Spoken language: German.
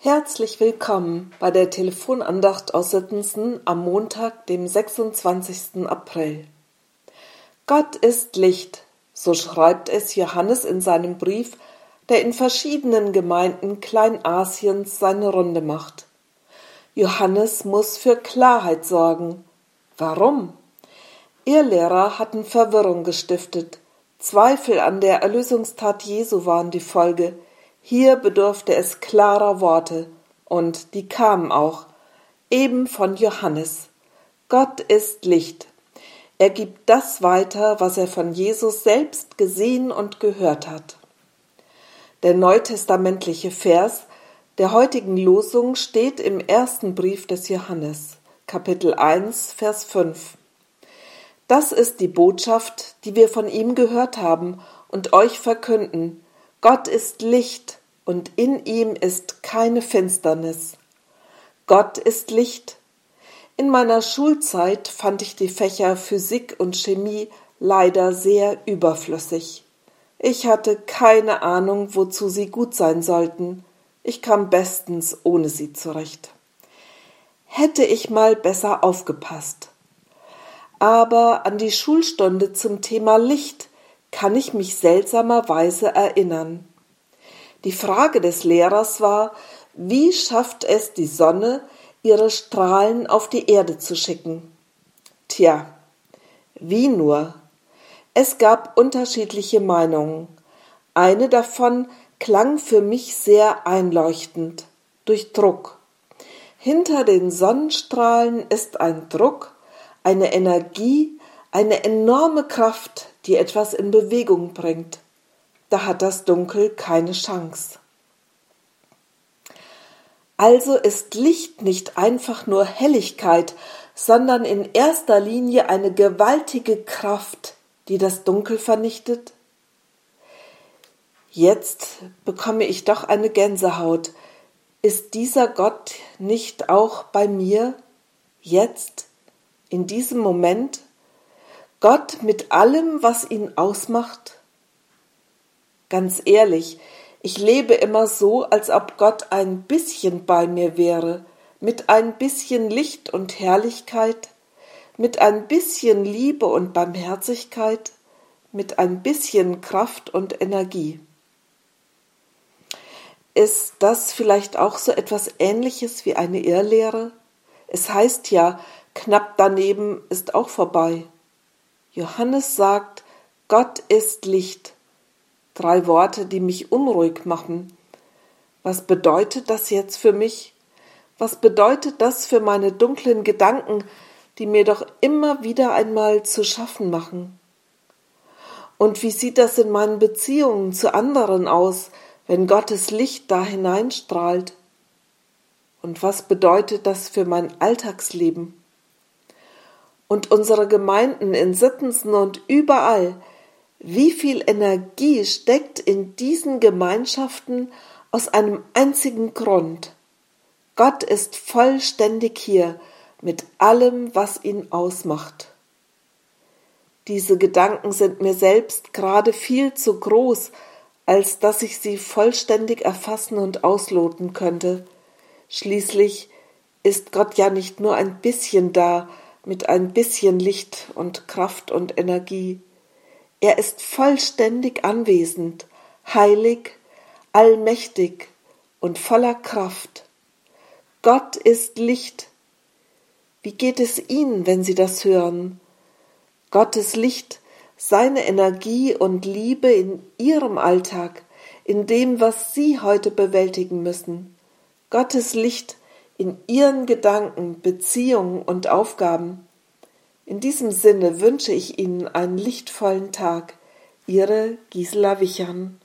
Herzlich willkommen bei der Telefonandacht aus Sittensen am Montag, dem 26. April. Gott ist Licht, so schreibt es Johannes in seinem Brief, der in verschiedenen Gemeinden Kleinasiens seine Runde macht. Johannes muss für Klarheit sorgen. Warum? Irrlehrer hatten Verwirrung gestiftet. Zweifel an der Erlösungstat Jesu waren die Folge. Hier bedurfte es klarer Worte, und die kamen auch, eben von Johannes. Gott ist Licht. Er gibt das weiter, was er von Jesus selbst gesehen und gehört hat. Der neutestamentliche Vers der heutigen Losung steht im ersten Brief des Johannes, Kapitel 1, Vers 5. Das ist die Botschaft, die wir von ihm gehört haben und euch verkünden. Gott ist Licht und in ihm ist keine Finsternis. Gott ist Licht. In meiner Schulzeit fand ich die Fächer Physik und Chemie leider sehr überflüssig. Ich hatte keine Ahnung, wozu sie gut sein sollten. Ich kam bestens ohne sie zurecht. Hätte ich mal besser aufgepasst. Aber an die Schulstunde zum Thema Licht kann ich mich seltsamerweise erinnern. Die Frage des Lehrers war, wie schafft es die Sonne, ihre Strahlen auf die Erde zu schicken? Tja, wie nur? Es gab unterschiedliche Meinungen. Eine davon klang für mich sehr einleuchtend durch Druck. Hinter den Sonnenstrahlen ist ein Druck, eine Energie, eine enorme Kraft, die etwas in Bewegung bringt da hat das Dunkel keine Chance. Also ist Licht nicht einfach nur Helligkeit, sondern in erster Linie eine gewaltige Kraft, die das Dunkel vernichtet? Jetzt bekomme ich doch eine Gänsehaut. Ist dieser Gott nicht auch bei mir, jetzt, in diesem Moment? Gott mit allem, was ihn ausmacht? Ganz ehrlich, ich lebe immer so, als ob Gott ein bisschen bei mir wäre, mit ein bisschen Licht und Herrlichkeit, mit ein bisschen Liebe und Barmherzigkeit, mit ein bisschen Kraft und Energie. Ist das vielleicht auch so etwas Ähnliches wie eine Irrlehre? Es heißt ja, knapp daneben ist auch vorbei. Johannes sagt, Gott ist Licht Drei Worte, die mich unruhig machen. Was bedeutet das jetzt für mich? Was bedeutet das für meine dunklen Gedanken, die mir doch immer wieder einmal zu schaffen machen? Und wie sieht das in meinen Beziehungen zu anderen aus, wenn Gottes Licht da hineinstrahlt? Und was bedeutet das für mein Alltagsleben? Und unsere Gemeinden in Sittensen und überall, wie viel Energie steckt in diesen Gemeinschaften aus einem einzigen Grund? Gott ist vollständig hier mit allem, was ihn ausmacht. Diese Gedanken sind mir selbst gerade viel zu groß, als dass ich sie vollständig erfassen und ausloten könnte. Schließlich ist Gott ja nicht nur ein bisschen da, mit ein bisschen Licht und Kraft und Energie. Er ist vollständig anwesend, heilig, allmächtig und voller Kraft. Gott ist Licht. Wie geht es Ihnen, wenn Sie das hören? Gottes Licht, seine Energie und Liebe in Ihrem Alltag, in dem, was Sie heute bewältigen müssen. Gottes Licht in Ihren Gedanken, Beziehungen und Aufgaben. In diesem Sinne wünsche ich Ihnen einen lichtvollen Tag. Ihre Gisela Wichern